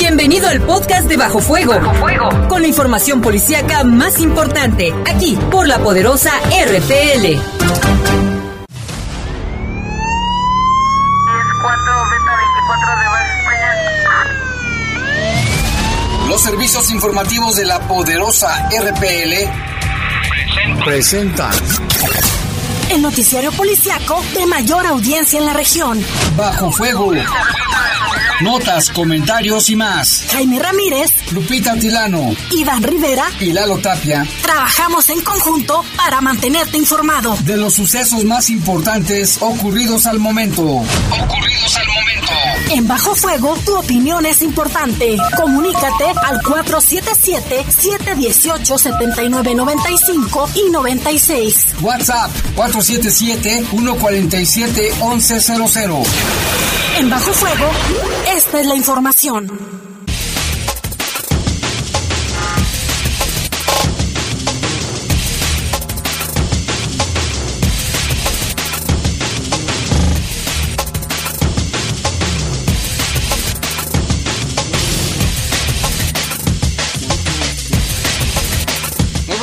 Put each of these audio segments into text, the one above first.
Bienvenido al podcast de Bajo Fuego. Bajo Fuego. Con la información policíaca más importante, aquí por la poderosa RPL. Los servicios informativos de la poderosa RPL presentan el noticiario policiaco de mayor audiencia en la región. Bajo fuego. Notas, comentarios y más. Jaime Ramírez, Lupita Tilano, Iván Rivera y Lalo Tapia. Trabajamos en conjunto para mantenerte informado de los sucesos más importantes ocurridos al momento. Ocurridos al momento. En Bajo Fuego, tu opinión es importante. Comunícate al 477-718-7995 y 96. WhatsApp 477-147-1100. En Bajo Fuego, esta es la información.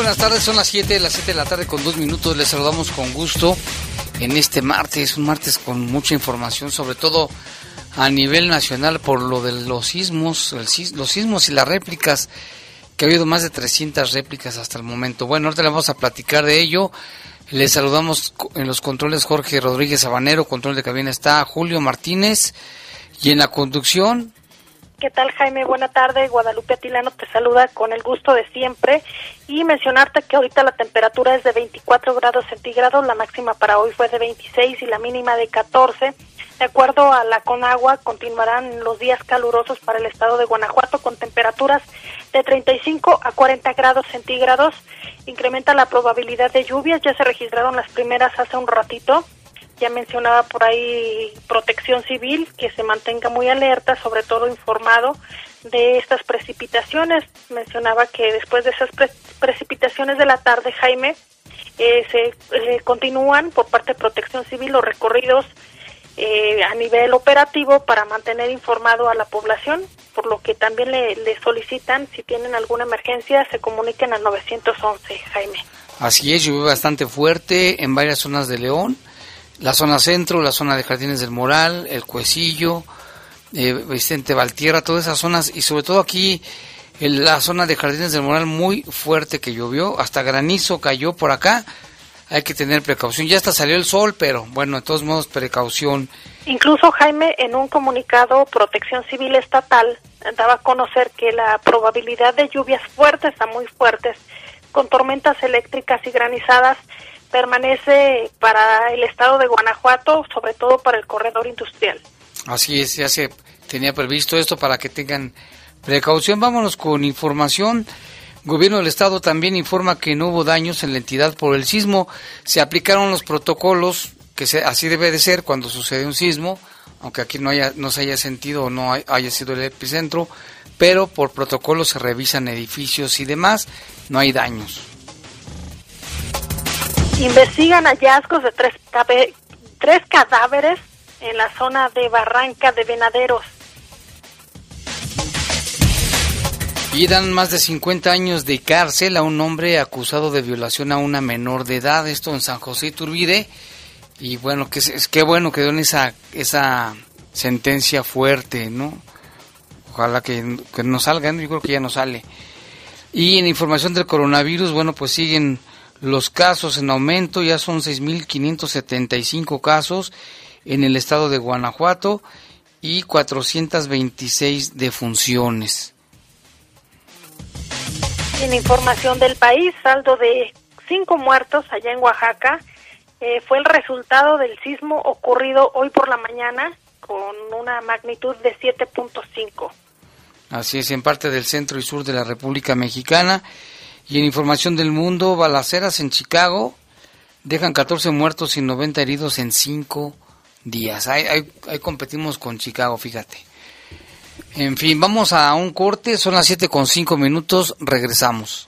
Buenas tardes, son las 7, las 7 de la tarde con dos minutos. Les saludamos con gusto en este martes, un martes con mucha información, sobre todo a nivel nacional por lo de los sismos, los sismos y las réplicas, que ha habido más de 300 réplicas hasta el momento. Bueno, ahorita le vamos a platicar de ello. Les saludamos en los controles Jorge Rodríguez Sabanero, control de cabina está Julio Martínez y en la conducción ¿Qué tal Jaime? Buena tarde. Guadalupe Atilano te saluda con el gusto de siempre y mencionarte que ahorita la temperatura es de 24 grados centígrados, la máxima para hoy fue de 26 y la mínima de 14. De acuerdo a la Conagua, continuarán los días calurosos para el estado de Guanajuato con temperaturas de 35 a 40 grados centígrados. Incrementa la probabilidad de lluvias, ya se registraron las primeras hace un ratito ya mencionaba por ahí protección civil, que se mantenga muy alerta, sobre todo informado de estas precipitaciones. Mencionaba que después de esas precipitaciones de la tarde, Jaime, eh, se eh, continúan por parte de protección civil los recorridos eh, a nivel operativo para mantener informado a la población, por lo que también le, le solicitan, si tienen alguna emergencia, se comuniquen al 911, Jaime. Así es, llovió bastante fuerte en varias zonas de León la zona centro, la zona de Jardines del Moral, el Cuecillo, eh, Vicente Valtierra, todas esas zonas y sobre todo aquí en la zona de Jardines del Moral muy fuerte que llovió, hasta granizo cayó por acá. Hay que tener precaución. Ya hasta salió el sol, pero bueno, de todos modos, precaución. Incluso, Jaime, en un comunicado, Protección Civil Estatal daba a conocer que la probabilidad de lluvias fuertes a muy fuertes, con tormentas eléctricas y granizadas, permanece para el estado de Guanajuato, sobre todo para el corredor industrial. Así es, ya se tenía previsto esto para que tengan precaución. Vámonos con información. Gobierno del Estado también informa que no hubo daños en la entidad por el sismo. Se aplicaron los protocolos, que así debe de ser cuando sucede un sismo, aunque aquí no, haya, no se haya sentido o no haya sido el epicentro, pero por protocolo se revisan edificios y demás, no hay daños. Investigan hallazgos de tres, tres cadáveres en la zona de Barranca de Venaderos. Y dan más de 50 años de cárcel a un hombre acusado de violación a una menor de edad, esto en San José Iturbide. Y bueno, que es, bueno que den esa, esa sentencia fuerte, ¿no? Ojalá que, que no salgan, yo creo que ya no sale. Y en información del coronavirus, bueno, pues siguen los casos en aumento, ya son 6.575 casos en el estado de Guanajuato y 426 defunciones. En información del país, saldo de cinco muertos allá en Oaxaca eh, fue el resultado del sismo ocurrido hoy por la mañana con una magnitud de 7.5. Así es, en parte del centro y sur de la República Mexicana. Y en información del mundo, balaceras en Chicago dejan 14 muertos y 90 heridos en 5 días. Ahí, ahí, competimos con Chicago, fíjate. En fin, vamos a un corte, son las 7 con 5 minutos, regresamos.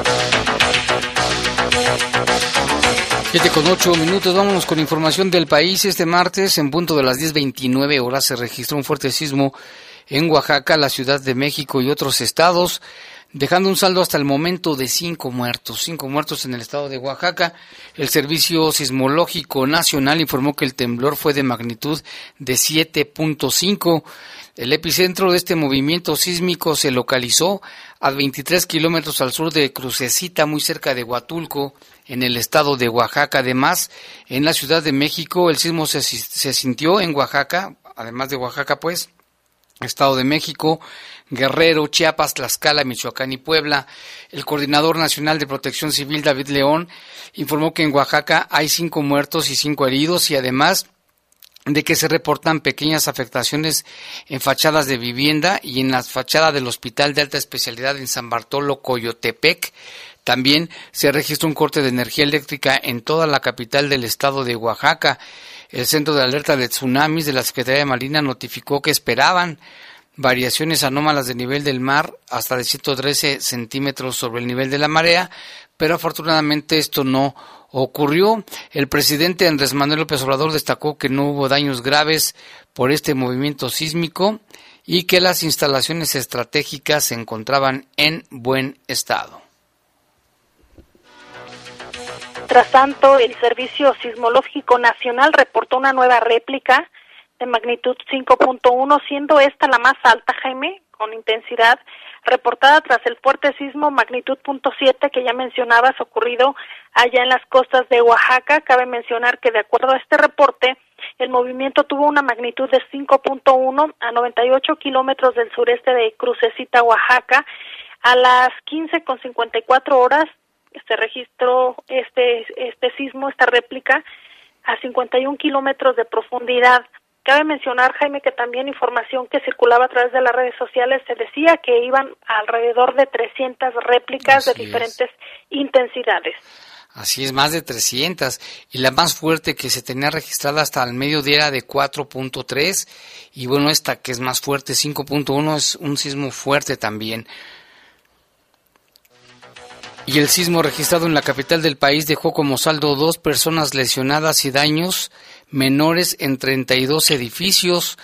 Siete con ocho minutos, vámonos con información del país. Este martes, en punto de las 10.29 horas, se registró un fuerte sismo en Oaxaca, la Ciudad de México y otros estados dejando un saldo hasta el momento de cinco muertos, cinco muertos en el estado de Oaxaca. El Servicio Sismológico Nacional informó que el temblor fue de magnitud de 7.5. El epicentro de este movimiento sísmico se localizó a 23 kilómetros al sur de Crucecita, muy cerca de Huatulco, en el estado de Oaxaca. Además, en la Ciudad de México, el sismo se, sintió en Oaxaca, además de Oaxaca, pues, Estado de México, Guerrero, Chiapas, Tlaxcala, Michoacán y Puebla. El coordinador nacional de protección civil, David León, informó que en Oaxaca hay cinco muertos y cinco heridos y además de que se reportan pequeñas afectaciones en fachadas de vivienda y en la fachada del Hospital de Alta Especialidad en San Bartolo, Coyotepec. También se registró un corte de energía eléctrica en toda la capital del estado de Oaxaca. El Centro de Alerta de Tsunamis de la Secretaría de Marina notificó que esperaban variaciones anómalas de nivel del mar hasta de 113 centímetros sobre el nivel de la marea, pero afortunadamente esto no ocurrió. El presidente Andrés Manuel López Obrador destacó que no hubo daños graves por este movimiento sísmico y que las instalaciones estratégicas se encontraban en buen estado. Tras tanto, el Servicio Sismológico Nacional reportó una nueva réplica de magnitud 5.1, siendo esta la más alta, Jaime, con intensidad reportada tras el fuerte sismo magnitud .7 que ya mencionabas ocurrido allá en las costas de Oaxaca. Cabe mencionar que de acuerdo a este reporte, el movimiento tuvo una magnitud de 5.1 a 98 kilómetros del sureste de Crucecita, Oaxaca. A las 15.54 horas se registró este, este sismo, esta réplica, a 51 kilómetros de profundidad. Cabe mencionar, Jaime, que también información que circulaba a través de las redes sociales se decía que iban alrededor de 300 réplicas de diferentes intensidades. Así es, más de 300. Y la más fuerte que se tenía registrada hasta el mediodía era de 4.3. Y bueno, esta que es más fuerte, 5.1, es un sismo fuerte también. Y el sismo registrado en la capital del país dejó como saldo dos personas lesionadas y daños menores en 32 edificios.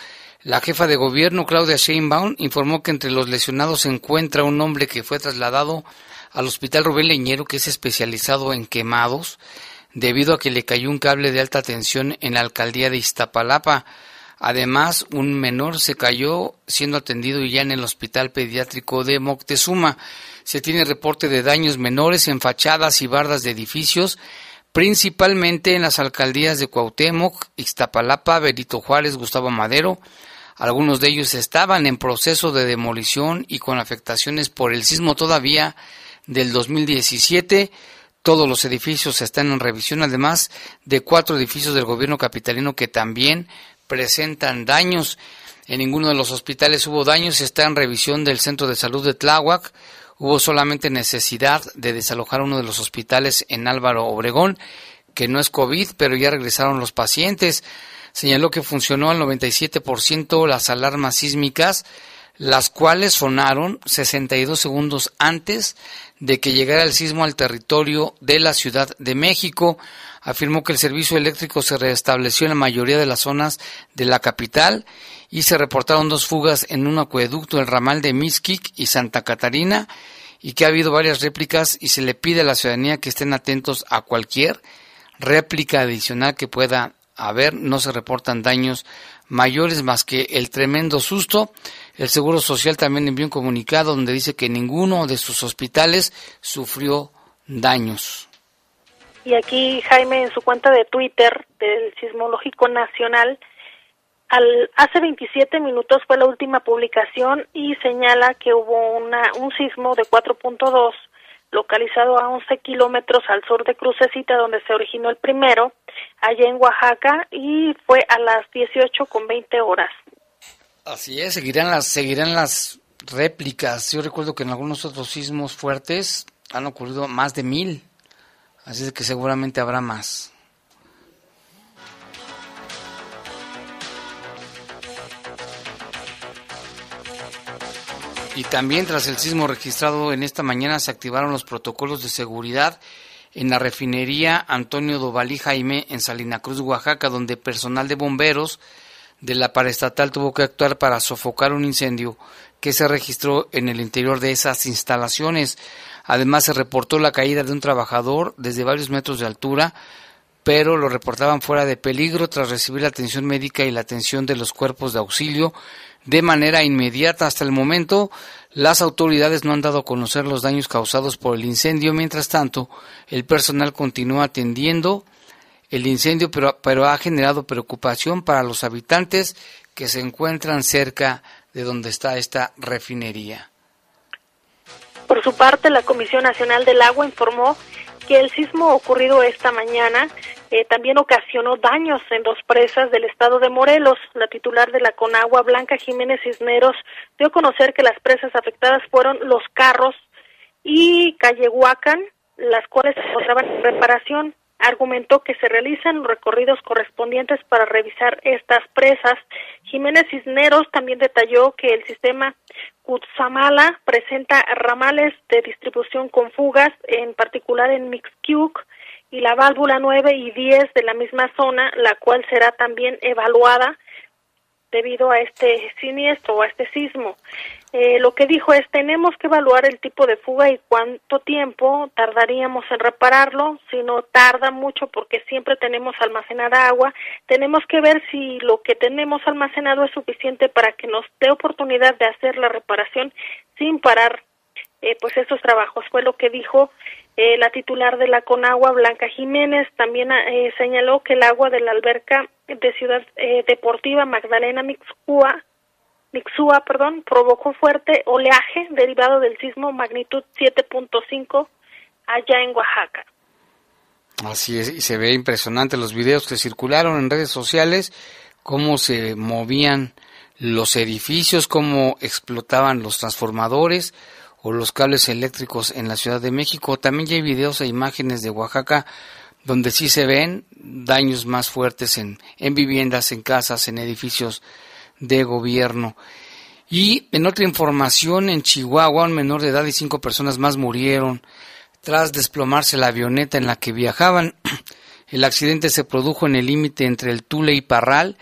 La jefa de gobierno, Claudia Sheinbaum, informó que entre los lesionados se encuentra un hombre que fue trasladado al hospital Rubén Leñero, que es especializado en quemados, debido a que le cayó un cable de alta tensión en la alcaldía de Iztapalapa. Además, un menor se cayó siendo atendido ya en el hospital pediátrico de Moctezuma. Se tiene reporte de daños menores en fachadas y bardas de edificios, principalmente en las alcaldías de Cuauhtémoc, Iztapalapa, Benito Juárez, Gustavo Madero. Algunos de ellos estaban en proceso de demolición y con afectaciones por el sismo todavía del 2017. Todos los edificios están en revisión, además de cuatro edificios del gobierno capitalino que también presentan daños. En ninguno de los hospitales hubo daños, está en revisión del Centro de Salud de Tláhuac, Hubo solamente necesidad de desalojar uno de los hospitales en Álvaro Obregón, que no es COVID, pero ya regresaron los pacientes. Señaló que funcionó al 97% las alarmas sísmicas, las cuales sonaron 62 segundos antes de que llegara el sismo al territorio de la Ciudad de México. Afirmó que el servicio eléctrico se restableció en la mayoría de las zonas de la capital y se reportaron dos fugas en un acueducto, el ramal de Mixquic y Santa Catarina, y que ha habido varias réplicas y se le pide a la ciudadanía que estén atentos a cualquier réplica adicional que pueda haber. No se reportan daños mayores más que el tremendo susto. El Seguro Social también envió un comunicado donde dice que ninguno de sus hospitales sufrió daños. Y aquí Jaime en su cuenta de Twitter del Sismológico Nacional al, hace 27 minutos fue la última publicación y señala que hubo una, un sismo de 4.2 localizado a 11 kilómetros al sur de Crucecita, donde se originó el primero, allá en Oaxaca, y fue a las 18 con 20 horas. Así es, seguirán las, seguirán las réplicas. Yo recuerdo que en algunos otros sismos fuertes han ocurrido más de mil, así es que seguramente habrá más. Y también tras el sismo registrado en esta mañana se activaron los protocolos de seguridad en la refinería Antonio Dovalí Jaime en Salina Cruz, Oaxaca, donde personal de bomberos de la paraestatal tuvo que actuar para sofocar un incendio que se registró en el interior de esas instalaciones. Además se reportó la caída de un trabajador desde varios metros de altura, pero lo reportaban fuera de peligro tras recibir la atención médica y la atención de los cuerpos de auxilio de manera inmediata. Hasta el momento, las autoridades no han dado a conocer los daños causados por el incendio. Mientras tanto, el personal continúa atendiendo el incendio, pero, pero ha generado preocupación para los habitantes que se encuentran cerca de donde está esta refinería. Por su parte, la Comisión Nacional del Agua informó que el sismo ocurrido esta mañana eh, también ocasionó daños en dos presas del estado de Morelos. La titular de la Conagua, Blanca Jiménez Cisneros, dio a conocer que las presas afectadas fueron Los Carros y Callehuacan, las cuales se encontraban en reparación. Argumentó que se realizan recorridos correspondientes para revisar estas presas. Jiménez Cisneros también detalló que el sistema Cutzamala presenta ramales de distribución con fugas, en particular en Mixquiuc, y la válvula 9 y 10 de la misma zona, la cual será también evaluada debido a este siniestro o a este sismo. Eh, lo que dijo es, tenemos que evaluar el tipo de fuga y cuánto tiempo tardaríamos en repararlo, si no tarda mucho porque siempre tenemos almacenada agua, tenemos que ver si lo que tenemos almacenado es suficiente para que nos dé oportunidad de hacer la reparación sin parar eh, pues esos trabajos. Fue lo que dijo eh, la titular de la Conagua, Blanca Jiménez, también eh, señaló que el agua de la alberca de Ciudad eh, Deportiva Magdalena Mixúa, Mixúa perdón, provocó fuerte oleaje derivado del sismo magnitud 7.5 allá en Oaxaca. Así es, y se ve impresionante los videos que circularon en redes sociales, cómo se movían los edificios, cómo explotaban los transformadores, o los cables eléctricos en la Ciudad de México. También ya hay videos e imágenes de Oaxaca donde sí se ven daños más fuertes en, en viviendas, en casas, en edificios de gobierno. Y en otra información, en Chihuahua, un menor de edad y cinco personas más murieron tras desplomarse la avioneta en la que viajaban. El accidente se produjo en el límite entre el Tule y Parral,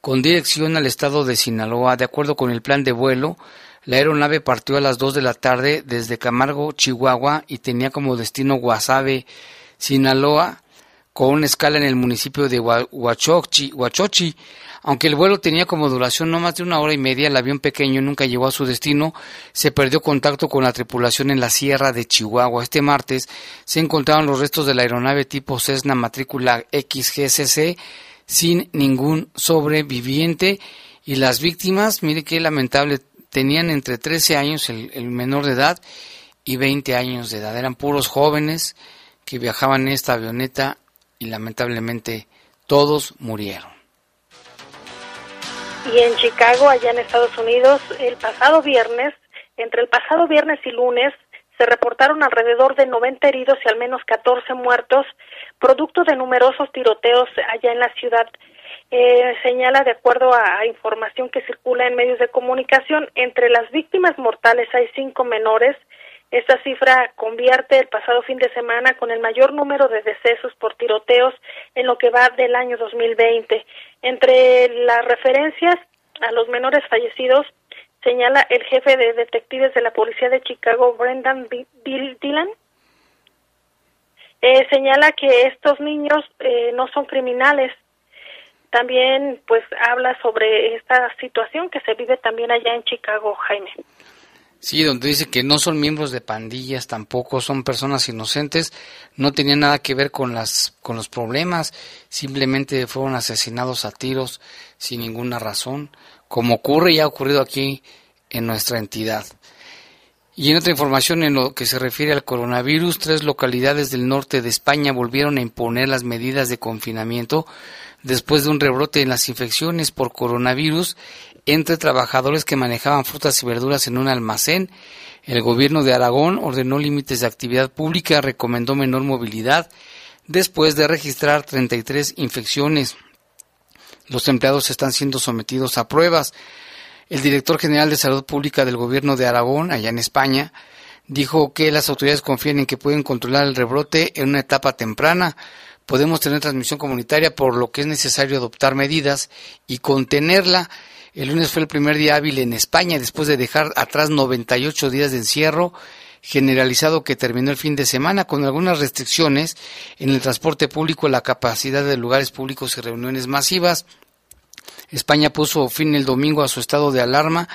con dirección al estado de Sinaloa. De acuerdo con el plan de vuelo, la aeronave partió a las 2 de la tarde desde Camargo, Chihuahua, y tenía como destino Guasave, Sinaloa, con una escala en el municipio de Huachochi. Aunque el vuelo tenía como duración no más de una hora y media, el avión pequeño nunca llegó a su destino, se perdió contacto con la tripulación en la sierra de Chihuahua. Este martes se encontraron los restos de la aeronave tipo Cessna matrícula XGCC sin ningún sobreviviente y las víctimas, mire qué lamentable tenían entre 13 años el, menor de edad y 20 años de edad. Eran puros jóvenes que viajaban en esta avioneta y lamentablemente todos murieron. Y en Chicago, allá en Estados Unidos, el pasado viernes, entre el pasado viernes y lunes, se reportaron alrededor de 90 heridos y al menos 14 muertos, producto de numerosos tiroteos allá en la ciudad eh, señala, de acuerdo a, información que circula en medios de comunicación, entre las víctimas mortales hay cinco menores. Esta cifra convierte el pasado fin de semana con el mayor número de decesos por tiroteos en lo que va del año 2020. Entre las referencias a los menores fallecidos, señala el jefe de detectives de la policía de Chicago, Brendan Dillon, eh, señala que estos niños eh, no son criminales, también pues habla sobre esta situación que se vive también allá en Chicago, Jaime. Sí, donde dice que no son miembros de pandillas, tampoco son personas inocentes, no tenían nada que ver con las con los problemas, simplemente fueron asesinados a tiros sin ninguna razón, como ocurre y ha ocurrido aquí en nuestra entidad. Y en otra información en lo que se refiere al coronavirus, tres localidades del norte de España volvieron a imponer las medidas de confinamiento después de un rebrote en las infecciones por coronavirus entre trabajadores que manejaban frutas y verduras en un almacén. El gobierno de Aragón ordenó límites de actividad pública, recomendó menor movilidad después de registrar 33 infecciones. Los empleados están siendo sometidos a pruebas. El director general de Salud Pública del Gobierno de Aragón, allá en España, dijo que las autoridades confían en que pueden controlar el rebrote en una etapa temprana. Podemos tener transmisión comunitaria, por lo que es necesario adoptar medidas y contenerla. El lunes fue el primer día hábil en España después de dejar atrás 98 días de encierro generalizado que terminó el fin de semana con algunas restricciones en el transporte público, la capacidad de lugares públicos y reuniones masivas. España puso fin el domingo a su estado de alarma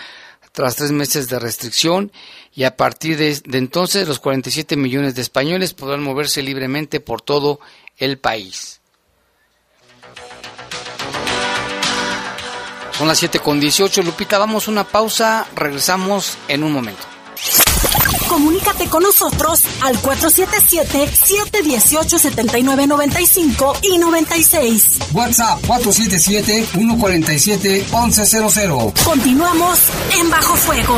tras tres meses de restricción y a partir de, entonces los 47 millones de españoles podrán moverse libremente por todo el país. Son las 7 con 18. Lupita, vamos a una pausa. Regresamos en un momento. Comunícate con nosotros al 477-718-7995 y 96. WhatsApp 477-147-1100. Continuamos en Bajo Fuego.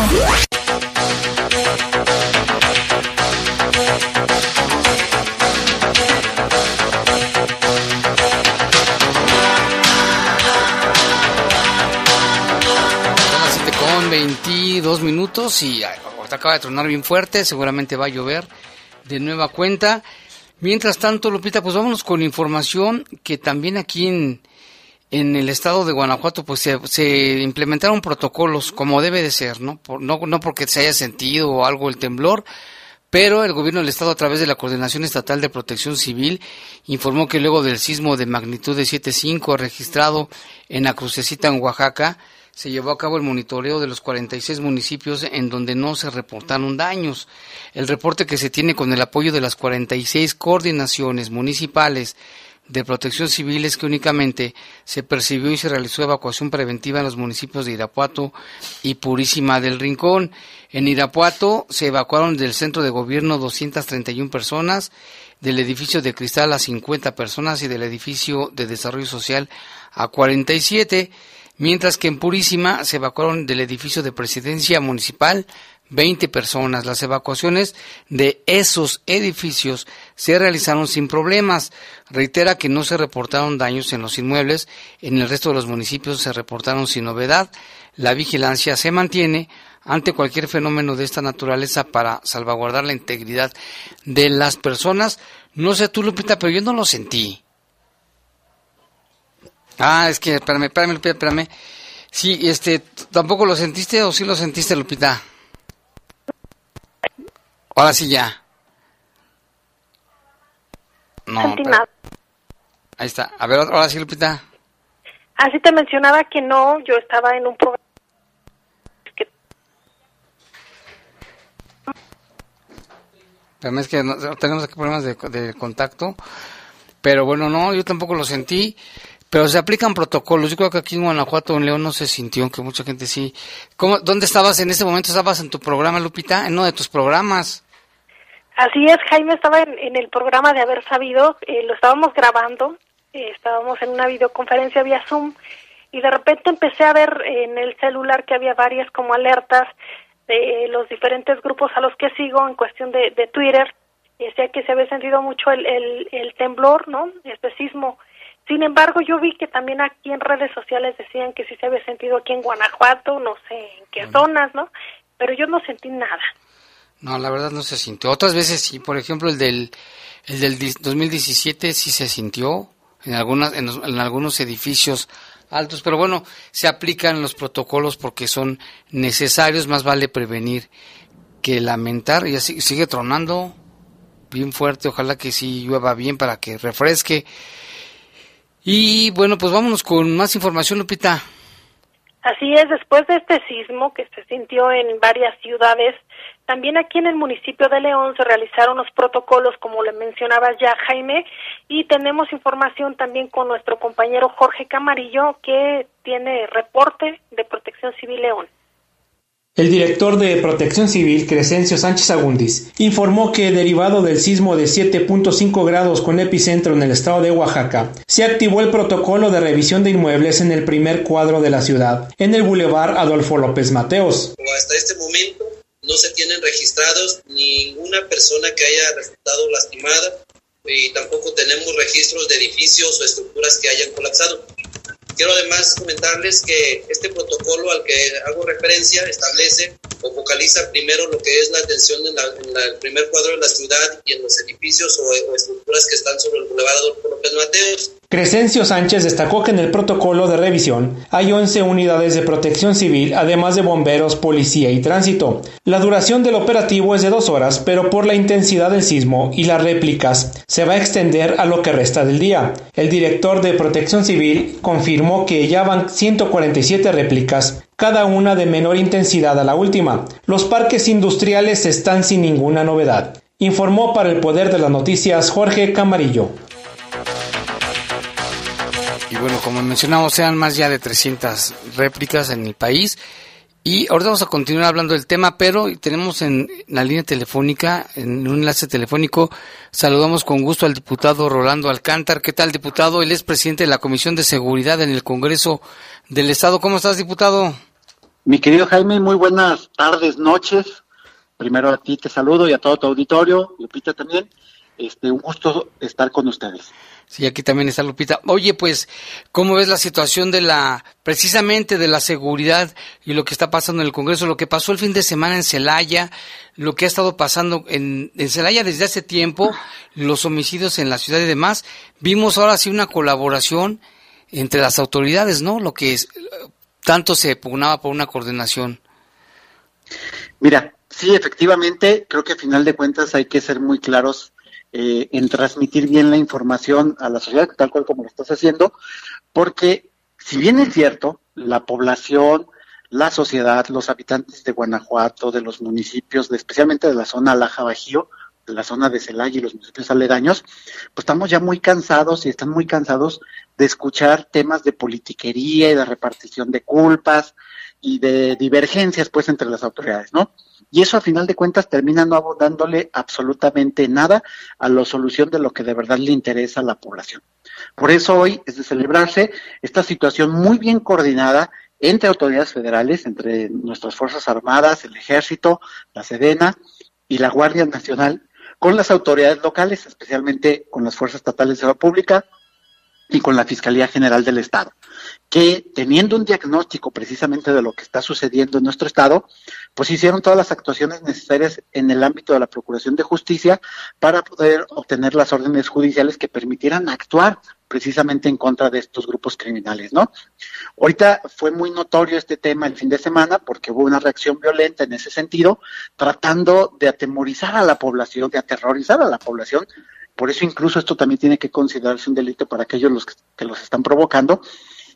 22 minutos y acaba de tronar bien fuerte, seguramente va a llover de nueva cuenta. Mientras tanto, Lupita, pues vámonos con información que también aquí en, en el estado de Guanajuato pues se, se, implementaron protocolos como debe de ser, ¿no? Por, no, no porque se haya sentido algo el temblor, pero el gobierno del estado a través de la Coordinación Estatal de Protección Civil informó que luego del sismo de magnitud de 7.5 registrado en la Crucecita en Oaxaca, se llevó a cabo el monitoreo de los 46 municipios en donde no se reportaron daños. El reporte que se tiene con el apoyo de las 46 coordinaciones municipales de protección civil es que únicamente se percibió y se realizó evacuación preventiva en los municipios de Irapuato y Purísima del Rincón. En Irapuato se evacuaron del centro de gobierno 231 personas, del edificio de cristal a 50 personas y del edificio de desarrollo social a 47 mientras que en Purísima se evacuaron del edificio de presidencia municipal 20 personas. Las evacuaciones de esos edificios se realizaron sin problemas. Reitera que no se reportaron daños en los inmuebles. En el resto de los municipios se reportaron sin novedad. La vigilancia se mantiene ante cualquier fenómeno de esta naturaleza para salvaguardar la integridad de las personas. No sé tú, Lupita, pero yo no lo sentí. Ah, es que, espérame, espérame, Lupita, espérame. Sí, este, ¿tampoco lo sentiste o sí lo sentiste, Lupita? Ahora sí ya. No, Sentí nada. Ahí está. A ver, ahora sí, Lupita. Así te mencionaba que no, yo estaba en un programa que... Pero es que tenemos aquí problemas de, de contacto. Pero bueno, no, yo tampoco lo sentí. Pero se aplican protocolos. Yo creo que aquí en Guanajuato, en León, no se sintió, que mucha gente sí. ¿Cómo, ¿Dónde estabas en ese momento? ¿Estabas en tu programa, Lupita? En uno de tus programas. Así es, Jaime estaba en, el programa de Haber Sabido, eh, lo estábamos grabando, eh, estábamos en una videoconferencia vía Zoom y de repente empecé a ver en el celular que había varias como alertas de los diferentes grupos a los que sigo en cuestión de, de Twitter y decía que se había sentido mucho el, el, temblor, ¿no? Este sismo sin embargo, yo vi que también aquí en redes sociales decían que sí se había sentido aquí en Guanajuato, no sé en qué zonas, ¿no? Pero yo no sentí nada. No, la verdad no se sintió. Otras veces sí, por ejemplo, el del, el del 2017 sí se sintió en, algunas, en, en algunos edificios altos, pero bueno, se aplican los protocolos porque son necesarios, más vale prevenir que lamentar. Y así sigue tronando bien fuerte, ojalá que sí llueva bien para que refresque y bueno, pues vámonos con más información, Lupita. Así es, después de este sismo que se sintió en varias ciudades, también aquí en el municipio de León se realizaron los protocolos, como le mencionabas ya, Jaime, y tenemos información también con nuestro compañero Jorge Camarillo, que tiene reporte de Protección Civil León. El director de Protección Civil, Crescencio Sánchez Agundis, informó que derivado del sismo de 7.5 grados con epicentro en el estado de Oaxaca, se activó el protocolo de revisión de inmuebles en el primer cuadro de la ciudad, en el bulevar Adolfo López Mateos. Hasta este momento no se tienen registrados ninguna persona que haya resultado lastimada y tampoco tenemos registros de edificios o estructuras que hayan colapsado. Quiero además comentarles que este protocolo al que hago referencia establece o focaliza primero lo que es la atención en, el primer cuadro de la ciudad y en los edificios o, estructuras que están sobre el Boulevard Adolfo López Mateos. Crescencio Sánchez destacó que en el protocolo de revisión hay 11 unidades de protección civil, además de bomberos, policía y tránsito. La duración del operativo es de dos horas, pero por la intensidad del sismo y las réplicas se va a extender a lo que resta del día. El director de protección civil confirmó que ya van 147 réplicas, cada una de menor intensidad a la última. Los parques industriales están sin ninguna novedad. Informó para el Poder de las Noticias Jorge Camarillo. Bueno, como mencionamos, sean más ya de 300 réplicas en el país. Y ahora vamos a continuar hablando del tema, pero tenemos en la línea telefónica, en un enlace telefónico, saludamos con gusto al diputado Rolando Alcántar. ¿Qué tal, diputado? Él es presidente de la Comisión de Seguridad en el Congreso del Estado. ¿Cómo estás, diputado? Mi querido Jaime, muy buenas tardes, noches. Primero a ti te saludo y a todo tu auditorio, Lupita también. Este, un gusto estar con ustedes. Sí, aquí también está Lupita. Oye, pues, ¿cómo ves la situación de la, precisamente de la seguridad y lo que está pasando en el Congreso? Lo que pasó el fin de semana en Celaya, lo que ha estado pasando en, en Celaya desde hace tiempo, los homicidios en la ciudad y demás. Vimos ahora sí una colaboración entre las autoridades, ¿no? Lo que es, tanto se pugnaba por una coordinación. Mira, sí, efectivamente, creo que a final de cuentas hay que ser muy claros eh, en transmitir bien la información a la sociedad, tal cual como lo estás haciendo, porque si bien es cierto, la población, la sociedad, los habitantes de Guanajuato, de los municipios, especialmente de la zona Laja Bajío, de la zona de Celaya y los municipios aledaños, pues estamos ya muy cansados y están muy cansados de escuchar temas de politiquería y de repartición de culpas y de divergencias pues entre las autoridades, ¿no? y eso a final de cuentas termina no dándole absolutamente nada a la solución de lo que de verdad le interesa a la población. Por eso hoy es de celebrarse esta situación muy bien coordinada entre autoridades federales, entre nuestras Fuerzas Armadas, el Ejército, la Sedena y la Guardia Nacional, con las autoridades locales, especialmente con las Fuerzas Estatales de la Pública y con la Fiscalía General del Estado que teniendo un diagnóstico precisamente de lo que está sucediendo en nuestro estado, pues hicieron todas las actuaciones necesarias en el ámbito de la Procuración de Justicia para poder obtener las órdenes judiciales que permitieran actuar precisamente en contra de estos grupos criminales, ¿no? Ahorita fue muy notorio este tema el fin de semana porque hubo una reacción violenta en ese sentido, tratando de atemorizar a la población, de aterrorizar a la población. Por eso incluso esto también tiene que considerarse un delito para aquellos los que los están provocando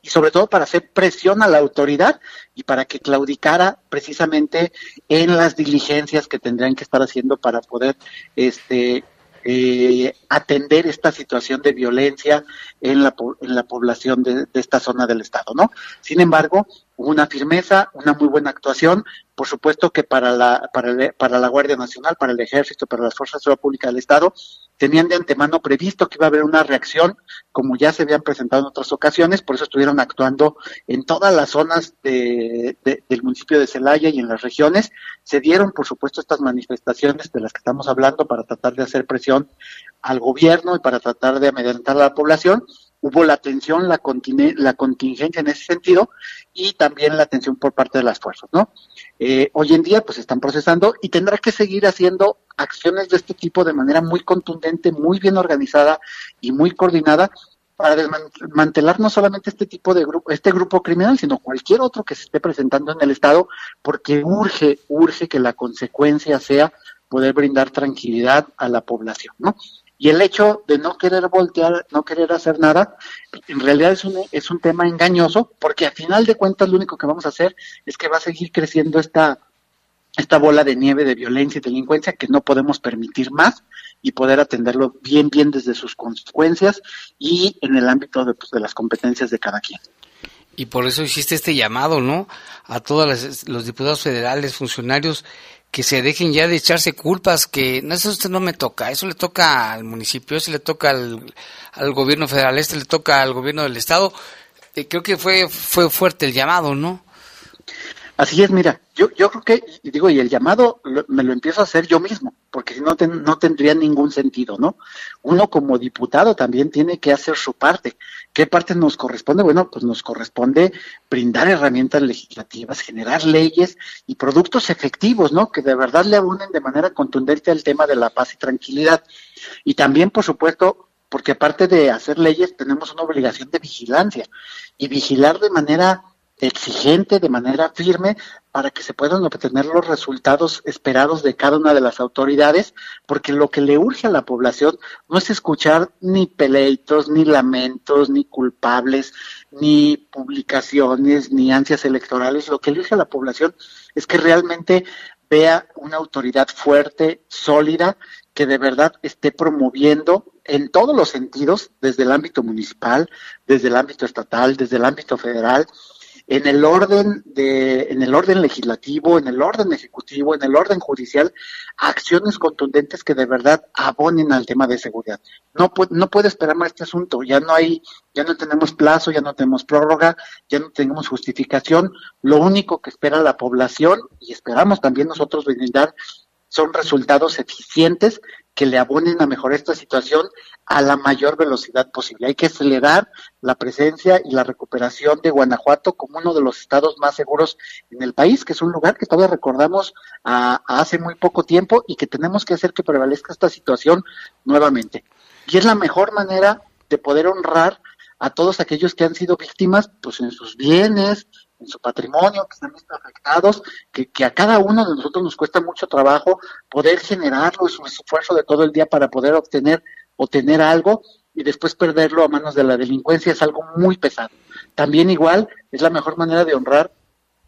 y sobre todo para hacer presión a la autoridad y para que claudicara precisamente en las diligencias que tendrían que estar haciendo para poder este eh, atender esta situación de violencia en la, en la población de, esta zona del estado, ¿no? Sin embargo, una firmeza, una muy buena actuación, por supuesto que para la, para, para la Guardia Nacional, para el Ejército, para las Fuerzas de Seguridad Pública del Estado, tenían de antemano previsto que iba a haber una reacción, como ya se habían presentado en otras ocasiones, por eso estuvieron actuando en todas las zonas de, del municipio de Celaya y en las regiones. Se dieron, por supuesto, estas manifestaciones de las que estamos hablando para tratar de hacer presión al gobierno y para tratar de amedrentar a la población. Hubo la atención, la, la contingencia en ese sentido y también la atención por parte de las fuerzas, ¿no? Eh, hoy en día pues están procesando y tendrá que seguir haciendo acciones de este tipo de manera muy contundente, muy bien organizada y muy coordinada para desmantelar no solamente este tipo de grupo, este grupo criminal, sino cualquier otro que se esté presentando en el Estado, porque urge, urge que la consecuencia sea poder brindar tranquilidad a la población, ¿no? Y el hecho de no querer voltear, no querer hacer nada, en realidad es un, es un tema engañoso, porque a final de cuentas lo único que vamos a hacer es que va a seguir creciendo esta, esta bola de nieve de violencia y delincuencia que no podemos permitir más y poder atenderlo bien, bien desde sus consecuencias y en el ámbito de, pues, de las competencias de cada quien. Y por eso hiciste este llamado, ¿no? A todos los diputados federales, funcionarios, que se dejen ya de echarse culpas, que no, eso no me toca, eso le toca al municipio, eso le toca al, al gobierno federal, este le toca al gobierno del estado. Eh, creo que fue, fue fuerte el llamado, ¿no? Así es, mira, yo, yo creo que, digo, y el llamado me lo empiezo a hacer yo mismo, porque si no, no tendría ningún sentido, ¿no? Uno como diputado también tiene que hacer su parte. ¿Qué parte nos corresponde? Bueno, pues nos corresponde brindar herramientas legislativas, generar leyes y productos efectivos, ¿no? Que de verdad le abonen de manera contundente al tema de la paz y tranquilidad. Y también, por supuesto, porque aparte de hacer leyes, tenemos una obligación de vigilancia y vigilar de manera exigente, de manera firme, para que se puedan obtener los resultados esperados de cada una de las autoridades, porque lo que le urge a la población no es escuchar ni peleitos, ni lamentos, ni culpables, ni publicaciones, ni ansias electorales, lo que le urge a la población es que realmente vea una autoridad fuerte, sólida, que de verdad esté promoviendo en todos los sentidos, desde el ámbito municipal, desde el ámbito estatal, desde el ámbito federal, en el orden de, en el orden legislativo, en el orden ejecutivo, en el orden judicial, acciones contundentes que de verdad abonen al tema de seguridad. No, no puede esperar más este asunto. Ya no hay, ya no tenemos plazo, ya no tenemos prórroga, ya no tenemos justificación. Lo único que espera la población y esperamos también nosotros brindar son resultados eficientes que le abonen a mejorar esta situación a la mayor velocidad posible. Hay que acelerar la presencia y la recuperación de Guanajuato como uno de los estados más seguros en el país, que es un lugar que todavía recordamos a, hace muy poco tiempo y que tenemos que hacer que prevalezca esta situación nuevamente. Y es la mejor manera de poder honrar a todos aquellos que han sido víctimas pues en sus bienes, en su patrimonio, que están afectados, que, que, a cada uno de nosotros nos cuesta mucho trabajo poder generarlo, su esfuerzo de todo el día para poder obtener o tener algo y después perderlo a manos de la delincuencia es algo muy pesado. También igual es la mejor manera de honrar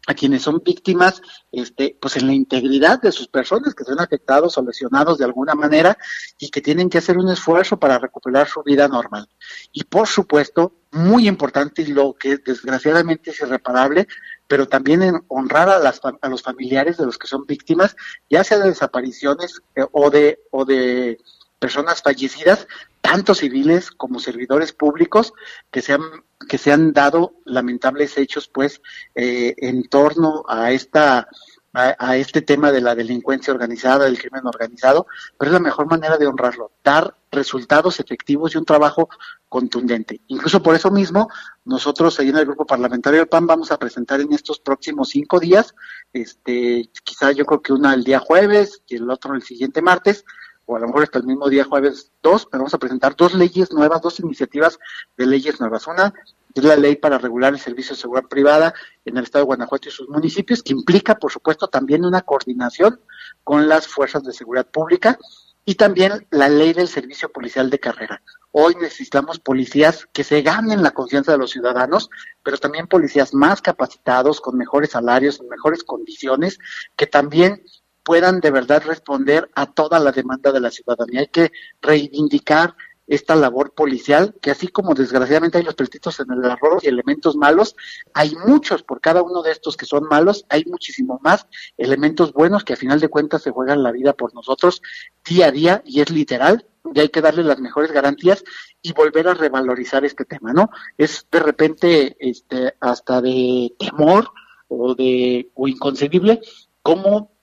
a quienes son víctimas, este, pues en la integridad de sus personas que son afectados o lesionados de alguna manera y que tienen que hacer un esfuerzo para recuperar su vida normal. Y por supuesto, muy importante y lo que desgraciadamente es irreparable, pero también en honrar a, las, a los familiares de los que son víctimas, ya sea de desapariciones eh, o de o de personas fallecidas, tanto civiles como servidores públicos, que se han, que se han dado lamentables hechos, pues, eh, en torno a esta a, este tema de la delincuencia organizada, del crimen organizado, pero es la mejor manera de honrarlo, dar resultados efectivos y un trabajo contundente. Incluso por eso mismo, nosotros ahí en el grupo parlamentario del PAN vamos a presentar en estos próximos cinco días, este, quizá yo creo que una el día jueves y el otro el siguiente martes, o a lo mejor hasta el mismo día jueves 2, pero vamos a presentar dos leyes nuevas, dos iniciativas de leyes nuevas. Una es la ley para regular el servicio de seguridad privada en el estado de Guanajuato y sus municipios, que implica, por supuesto, también una coordinación con las fuerzas de seguridad pública y también la ley del servicio policial de carrera. Hoy necesitamos policías que se ganen la confianza de los ciudadanos, pero también policías más capacitados, con mejores salarios, en mejores condiciones, que también puedan de verdad responder a toda la demanda de la ciudadanía. Hay que reivindicar esta labor policial, que así como desgraciadamente hay los peltitos en el arroz y elementos malos, hay muchos por cada uno de estos que son malos, hay muchísimo más elementos buenos que a final de cuentas se juegan la vida por nosotros día a día y es literal, y hay que darle las mejores garantías y volver a revalorizar este tema, ¿no? Es de repente este hasta de temor o de o inconcebible cómo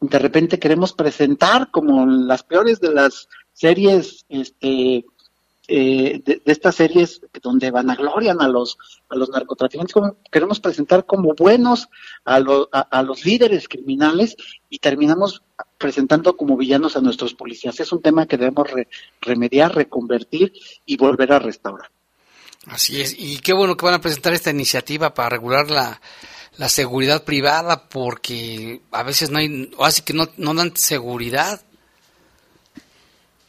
de repente queremos presentar como las peores de las series, este, eh, de, estas series donde vanaglorian a los a los narcotraficantes, como queremos presentar como buenos a, a, los líderes criminales y terminamos presentando como villanos a nuestros policías. Es un tema que debemos remediar, reconvertir y volver a restaurar. Así es, y qué bueno que van a presentar esta iniciativa para regular la, la seguridad privada porque a veces no hay, o así que no, no dan seguridad.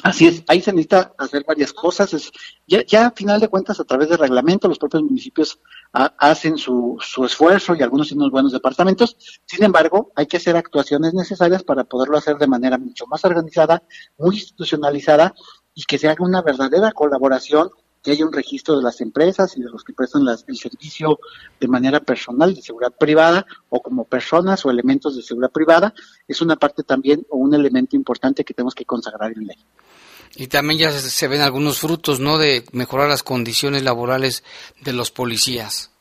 Así es, ahí se necesita hacer varias cosas. Es, ya, ya a final de cuentas, a través de reglamento, los propios municipios hacen su, su esfuerzo y algunos tienen unos buenos departamentos. Sin embargo, hay que hacer actuaciones necesarias para poderlo hacer de manera mucho más organizada, muy institucionalizada y que se haga una verdadera colaboración que haya un registro de las empresas y de los que prestan el servicio de manera personal de seguridad privada o como personas o elementos de seguridad privada, es una parte también o un elemento importante que tenemos que consagrar en ley. Y también ya se ven algunos frutos, ¿no?, de mejorar las condiciones laborales de los policías.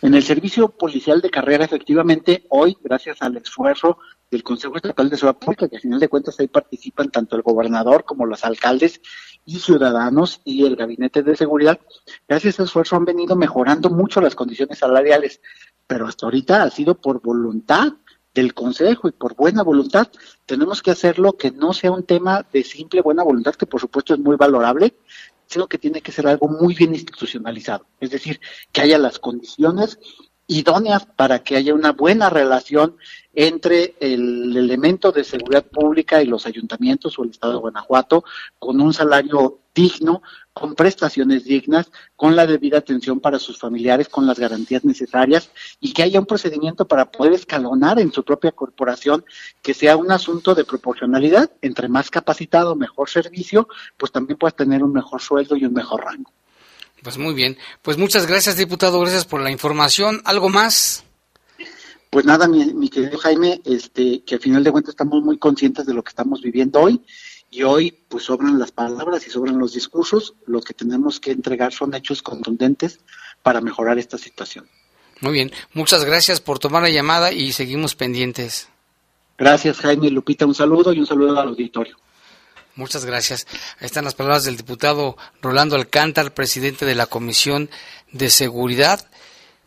En el servicio policial de carrera, efectivamente, hoy, gracias al esfuerzo del Consejo Estatal de Seguridad Pública, que al final de cuentas ahí participan tanto el gobernador como los alcaldes y ciudadanos y el gabinete de seguridad, gracias a ese esfuerzo han venido mejorando mucho las condiciones salariales, pero hasta ahorita ha sido por voluntad del Consejo y por buena voluntad. Tenemos que hacerlo que no sea un tema de simple buena voluntad, que por supuesto es muy valorable, sino que tiene que ser algo muy bien institucionalizado, es decir, que haya las condiciones idóneas para que haya una buena relación entre el elemento de seguridad pública y los ayuntamientos o el Estado de Guanajuato con un salario digno, con prestaciones dignas, con la debida atención para sus familiares, con las garantías necesarias y que haya un procedimiento para poder escalonar en su propia corporación que sea un asunto de proporcionalidad, entre más capacitado, mejor servicio, pues también puedas tener un mejor sueldo y un mejor rango. Pues muy bien. Pues muchas gracias, diputado. Gracias por la información. ¿Algo más? Pues nada, mi, querido Jaime, este, que al final de cuentas estamos muy conscientes de lo que estamos viviendo hoy y hoy pues sobran las palabras y sobran los discursos. Lo que tenemos que entregar son hechos contundentes para mejorar esta situación. Muy bien, muchas gracias por tomar la llamada y seguimos pendientes. Gracias Jaime Lupita, un saludo y un saludo al auditorio. Muchas gracias. Ahí están las palabras del diputado Rolando Alcántar, presidente de la Comisión de Seguridad,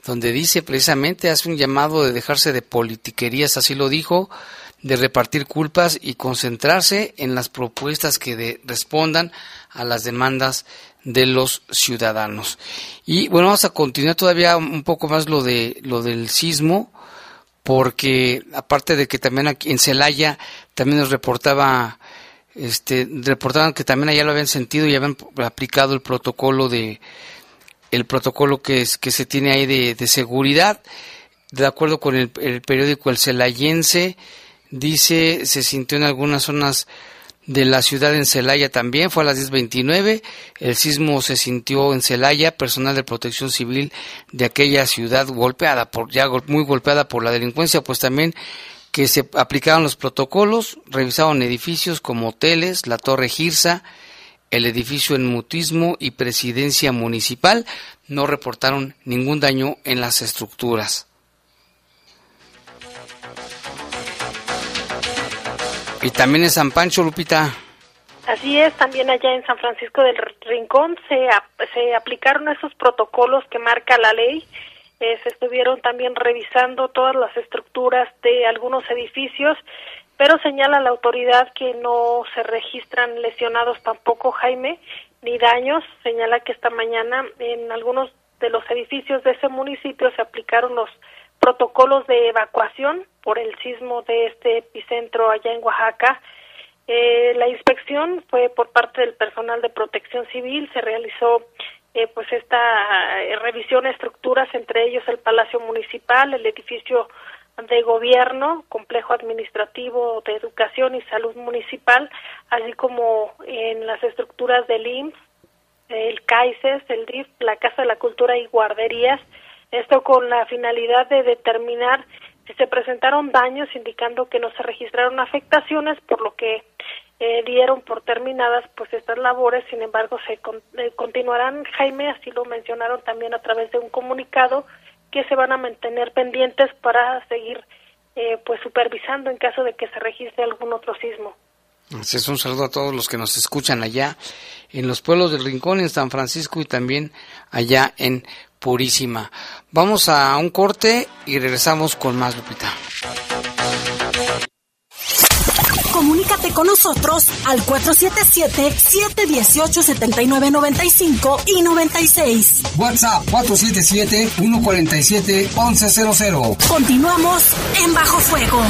donde dice precisamente, hace un llamado de dejarse de politiquerías, así lo dijo, de repartir culpas y concentrarse en las propuestas que respondan a las demandas de los ciudadanos. Y bueno, vamos a continuar todavía un poco más lo de lo del sismo, porque aparte de que también aquí en Celaya también nos reportaba este, reportaban que también allá lo habían sentido y habían aplicado el protocolo de el protocolo que es que se tiene ahí de, seguridad. De acuerdo con el, periódico El Celayense dice se sintió en algunas zonas de la ciudad en Celaya también, fue a las 10.29, el sismo se sintió en Celaya, personal de protección civil de aquella ciudad golpeada, por, ya muy golpeada por la delincuencia, pues también que se aplicaron los protocolos, revisaron edificios como hoteles, la Torre Girsa, el edificio en mutismo y presidencia municipal, no reportaron ningún daño en las estructuras. Y también en San Pancho, Lupita. Así es, también allá en San Francisco del Rincón se, se aplicaron esos protocolos que marca la ley eh, se estuvieron también revisando todas las estructuras de algunos edificios, pero señala la autoridad que no se registran lesionados tampoco, Jaime, ni daños. Señala que esta mañana en algunos de los edificios de ese municipio se aplicaron los protocolos de evacuación por el sismo de este epicentro allá en Oaxaca. Eh, la inspección fue por parte del personal de protección civil, se realizó eh, pues esta eh, revisión de estructuras, entre ellos el Palacio Municipal, el edificio de gobierno, complejo administrativo de educación y salud municipal, así como en las estructuras del IMSS, el CAICES, el DIF, la Casa de la Cultura y guarderías, esto con la finalidad de determinar si se presentaron daños, indicando que no se registraron afectaciones, por lo que eh, dieron por terminadas pues estas labores, sin embargo se eh, continuarán, Jaime, así lo mencionaron también a través de un comunicado que se van a mantener pendientes para seguir eh, pues supervisando en caso de que se registre algún otro sismo. Así es, un saludo a todos los que nos escuchan allá en los pueblos del Rincón, en San Francisco y también allá en Purísima. Vamos a un corte y regresamos con más, Lupita. Comunícate con nosotros al 477-718-7995 y 96. WhatsApp 477-147-1100. Continuamos en Bajo Fuego.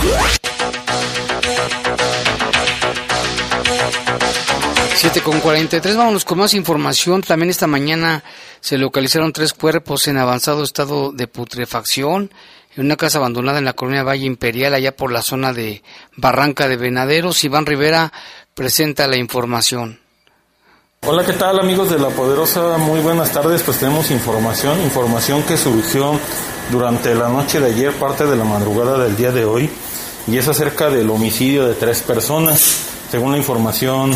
7 con 43, vámonos con más información. También esta mañana se localizaron tres cuerpos en avanzado estado de putrefacción en una casa abandonada en la colonia Valle Imperial, allá por la zona de Barranca de Venaderos. Iván Rivera presenta la información. Hola, ¿qué tal amigos de La Poderosa? Muy buenas tardes, pues tenemos información, información que surgió durante la noche de ayer, parte de la madrugada del día de hoy, y es acerca del homicidio de tres personas. Según la información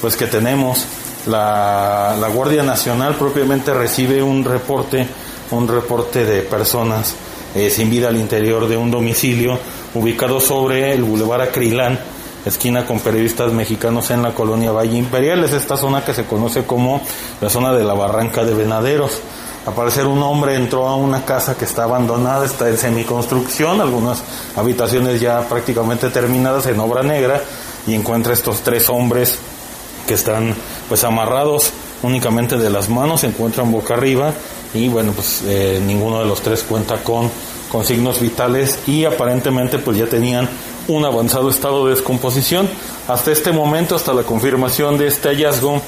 pues que tenemos, la, la Guardia Nacional propiamente recibe un reporte, un reporte de personas eh, sin vida al interior de un domicilio ubicado sobre el Boulevard Acrilán, esquina con periodistas mexicanos en la colonia Valle Imperial. Es esta zona que se conoce como la zona de la Barranca de Venaderos. Al parecer un hombre entró a una casa que está abandonada, está en semiconstrucción, algunas habitaciones ya prácticamente terminadas en obra negra y encuentra estos tres hombres que están pues amarrados únicamente de las manos, se encuentran boca arriba y bueno pues eh, ninguno de los tres cuenta con, con signos vitales y aparentemente pues ya tenían un avanzado estado de descomposición. Hasta este momento, hasta la confirmación de este hallazgo,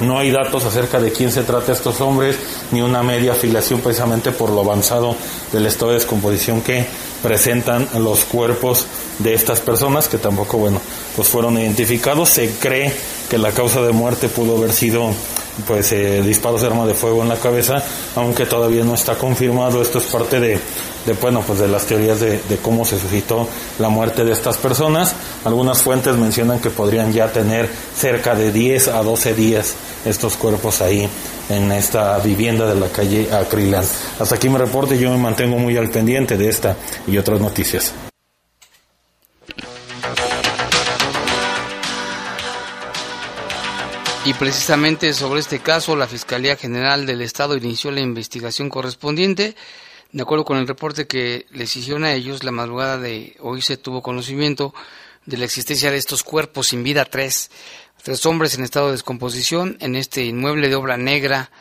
no hay datos acerca de quién se trata estos hombres, ni una media afiliación precisamente por lo avanzado del estado de descomposición que presentan los cuerpos de estas personas que tampoco, bueno, pues fueron identificados. Se cree que la causa de muerte pudo haber sido pues eh, disparos de arma de fuego en la cabeza, aunque todavía no está confirmado. Esto es parte de, de bueno, pues de las teorías de, de, cómo se suscitó la muerte de estas personas. Algunas fuentes mencionan que podrían ya tener cerca de 10 a 12 días estos cuerpos ahí en esta vivienda de la calle Acrilán. Hasta aquí mi reporte, yo me mantengo muy al pendiente de esta y otras noticias. Y precisamente sobre este caso, la Fiscalía General del Estado inició la investigación correspondiente. De acuerdo con el reporte que les hicieron a ellos, la madrugada de hoy se tuvo conocimiento de la existencia de estos cuerpos sin vida, tres, tres hombres en estado de descomposición en este inmueble de obra negra.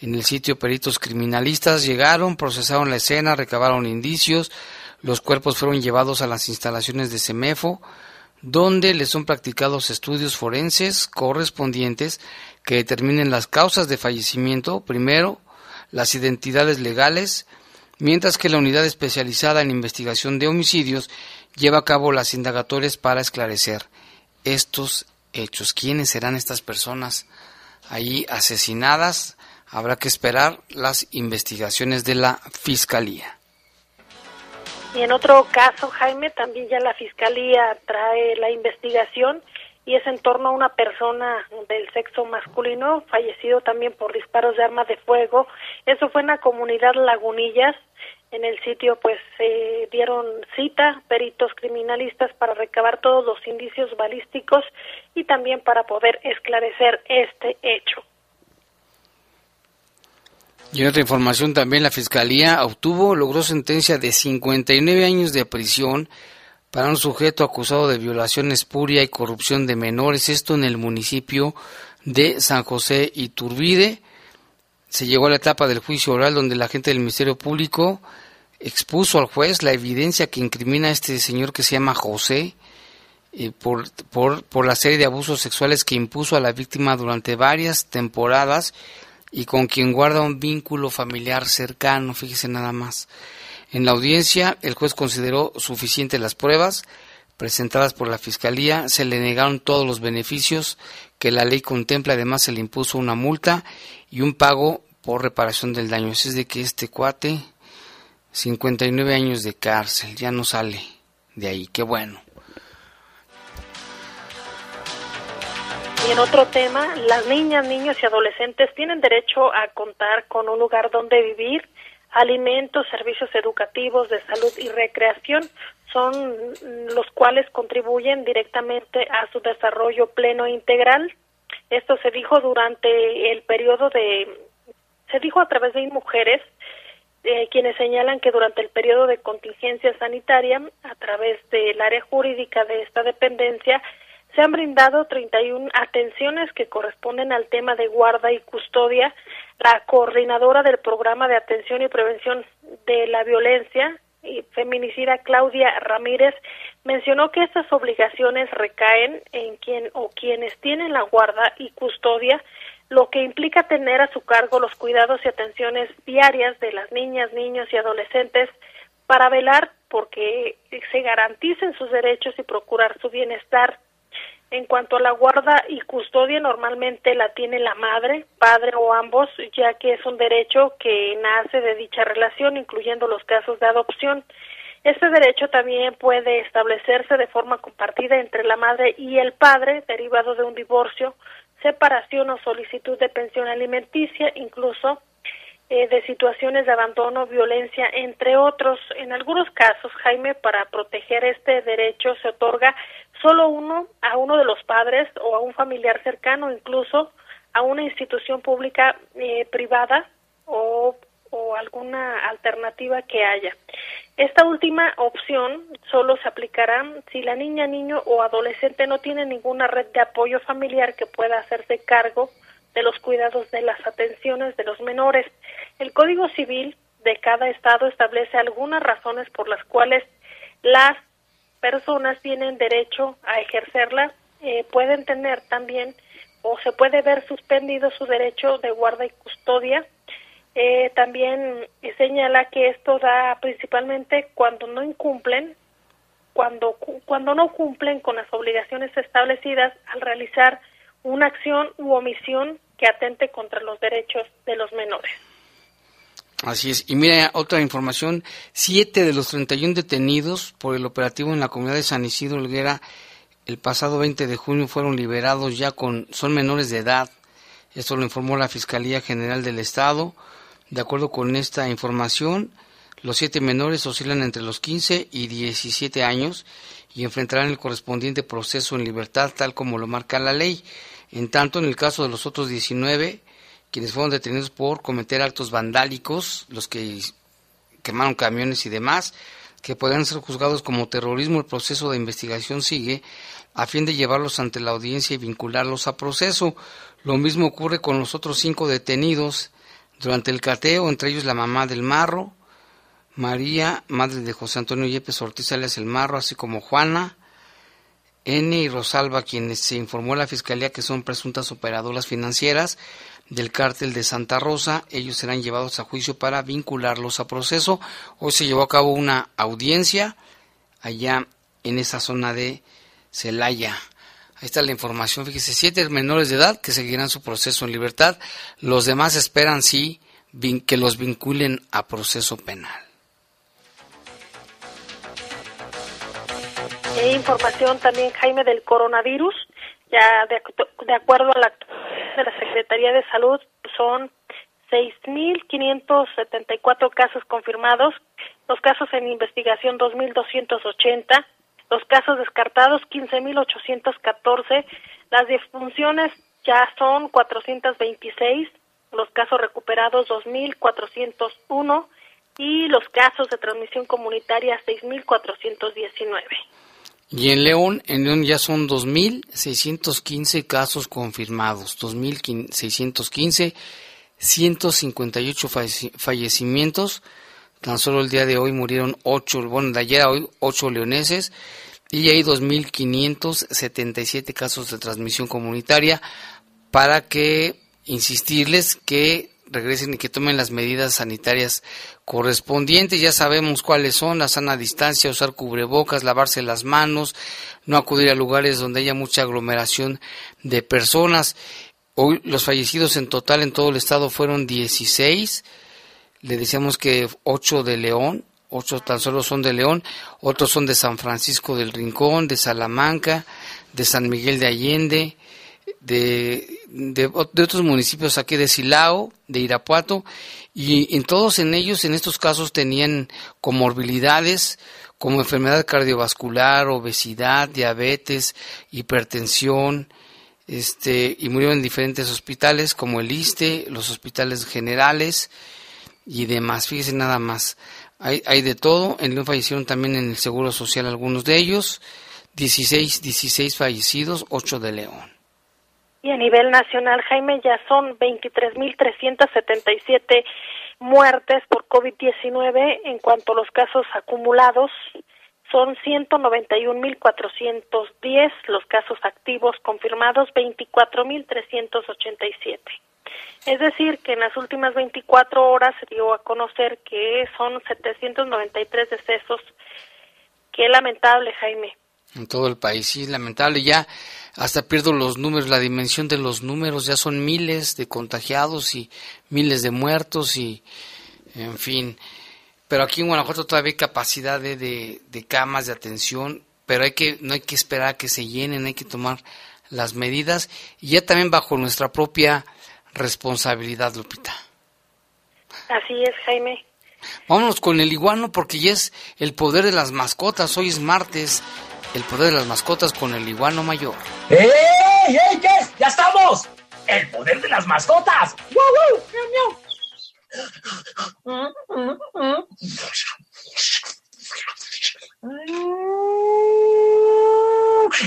En el sitio peritos criminalistas llegaron, procesaron la escena, recabaron indicios, los cuerpos fueron llevados a las instalaciones de CEMEFO, donde les son practicados estudios forenses correspondientes que determinen las causas de fallecimiento, primero, las identidades legales, mientras que la unidad especializada en investigación de homicidios lleva a cabo las indagatorias para esclarecer estos hechos. ¿Quiénes serán estas personas ahí asesinadas? Habrá que esperar las investigaciones de la Fiscalía. Y en otro caso, Jaime, también ya la Fiscalía trae la investigación y es en torno a una persona del sexo masculino fallecido también por disparos de arma de fuego. Eso fue en la comunidad Lagunillas. En el sitio pues se dieron cita peritos criminalistas para recabar todos los indicios balísticos y también para poder esclarecer este hecho. Y en otra información también la Fiscalía obtuvo, logró sentencia de 59 años de prisión para un sujeto acusado de violación espuria y corrupción de menores, esto en el municipio de San José Iturbide. Se llegó a la etapa del juicio oral donde la gente del Ministerio Público expuso al juez la evidencia que incrimina a este señor que se llama José eh, por, por, por la serie de abusos sexuales que impuso a la víctima durante varias temporadas y con quien guarda un vínculo familiar cercano, fíjese nada más. En la audiencia, el juez consideró suficientes las pruebas presentadas por la Fiscalía, se le negaron todos los beneficios que la ley contempla, además se le impuso una multa y un pago por reparación del daño. Es de que este cuate, 59 años de cárcel, ya no sale de ahí, qué bueno. Y en otro tema, las niñas, niños y adolescentes tienen derecho a contar con un lugar donde vivir, alimentos, servicios educativos, de salud y recreación, son los cuales contribuyen directamente a su desarrollo pleno e integral. Esto se dijo durante el periodo de, se dijo a través de mujeres, eh, quienes señalan que durante el periodo de contingencia sanitaria, a través del área jurídica de esta dependencia, se han brindado 31 atenciones que corresponden al tema de guarda y custodia. La coordinadora del programa de atención y prevención de la violencia y feminicida Claudia Ramírez mencionó que estas obligaciones recaen en quien o quienes tienen la guarda y custodia, lo que implica tener a su cargo los cuidados y atenciones diarias de las niñas, niños y adolescentes para velar porque se garanticen sus derechos y procurar su bienestar En cuanto a la guarda y custodia, normalmente la tiene la madre, padre o ambos, ya que es un derecho que nace de dicha relación, incluyendo los casos de adopción. Este derecho también puede establecerse de forma compartida entre la madre y el padre, derivado de un divorcio, separación o solicitud de pensión alimenticia, incluso eh, de situaciones de abandono, violencia, entre otros. En algunos casos, Jaime, para proteger este derecho se otorga solo uno a uno de los padres o a un familiar cercano, incluso a una institución pública eh, privada o o alguna alternativa que haya. Esta última opción solo se aplicará si la niña, niño o adolescente no tiene ninguna red de apoyo familiar que pueda hacerse cargo de los cuidados de las atenciones de los menores. El Código Civil de cada estado establece algunas razones por las cuales las personas tienen derecho a ejercerla, eh, pueden tener también o se puede ver suspendido su derecho de guarda y custodia eh, también señala que esto da principalmente cuando no incumplen, cuando, cuando no cumplen con las obligaciones establecidas al realizar una acción u omisión que atente contra los derechos de los menores. Así es. Y mira, otra información, siete de los 31 detenidos por el operativo en la comunidad de San Isidro Olguera el pasado 20 de junio fueron liberados ya con, son menores de edad. Esto lo informó la Fiscalía General del Estado. De acuerdo con esta información, los siete menores oscilan entre los 15 y 17 años y enfrentarán el correspondiente proceso en libertad tal como lo marca la ley. En tanto, en el caso de los otros 19, quienes fueron detenidos por cometer actos vandálicos, los que quemaron camiones y demás, que podrán ser juzgados como terrorismo, el proceso de investigación sigue a fin de llevarlos ante la audiencia y vincularlos a proceso. Lo mismo ocurre con los otros cinco detenidos durante el cateo, entre ellos la mamá del Marro, María, madre de José Antonio Yepes Ortiz alias el Marro, así como Juana, N. y Rosalba, quienes se informó a la Fiscalía que son presuntas operadoras financieras del cártel de Santa Rosa. Ellos serán llevados a juicio para vincularlos a proceso. Hoy se llevó a cabo una audiencia allá en esa zona de Celaya. Ahí está la información. Fíjese, siete menores de edad que seguirán su proceso en libertad. Los demás esperan sí que los vinculen a proceso penal. Hay información también, Jaime, del coronavirus. Ya de, de acuerdo a la de la Secretaría de Salud, son 6.574 casos confirmados, los casos en investigación 2.280, los casos descartados 15.814, las defunciones ya son 426, los casos recuperados 2.401 y los casos de transmisión comunitaria 6.419. Y en León, en León ya son 2.615 casos confirmados, 2.615, 158 fallecimientos, Tan solo el día de hoy murieron ocho, bueno, de ayer a hoy, ocho leoneses. Y hay 2.577 casos de transmisión comunitaria. Para que insistirles que regresen y que tomen las medidas sanitarias correspondientes. Ya sabemos cuáles son, la sana distancia, usar cubrebocas, lavarse las manos, no acudir a lugares donde haya mucha aglomeración de personas. Hoy los fallecidos en total en todo el estado fueron 16 le decíamos que ocho de León, ocho tan solo son de León, otros son de San Francisco del Rincón, de Salamanca, de San Miguel de Allende, de, de, otros municipios aquí de Silao, de Irapuato, y en todos en ellos, en estos casos, tenían comorbilidades como enfermedad cardiovascular, obesidad, diabetes, hipertensión, este, y murieron en diferentes hospitales como el ISTE, los hospitales generales, y demás. Fíjese nada más. Hay, hay de todo. En León fallecieron también en el Seguro Social algunos de ellos. 16, 16 fallecidos, 8 de León. Y a nivel nacional, Jaime, ya son 23.377 muertes por COVID-19 en cuanto a los casos acumulados. Son 191.410 los casos activos confirmados, 24.387. Es decir, que en las últimas 24 horas se dio a conocer que son 793 decesos. Qué lamentable, Jaime. En todo el país, sí, lamentable. Ya hasta pierdo los números, la dimensión de los números, ya son miles de contagiados y miles de muertos y, en fin. Pero aquí en Guanajuato todavía hay capacidad de, de, camas de atención, pero hay que, no hay que esperar a que se llenen, hay que tomar las medidas y ya también bajo nuestra propia responsabilidad, Lupita. Así es, Jaime. Vámonos con el iguano porque ya es el poder de las mascotas. Hoy es martes, el poder de las mascotas con el iguano mayor. ¡Ey! ¡Ey! ¿Qué es? ¡Ya estamos! ¡El poder de las mascotas! ¡Wow, wow! ¡Miau, miau!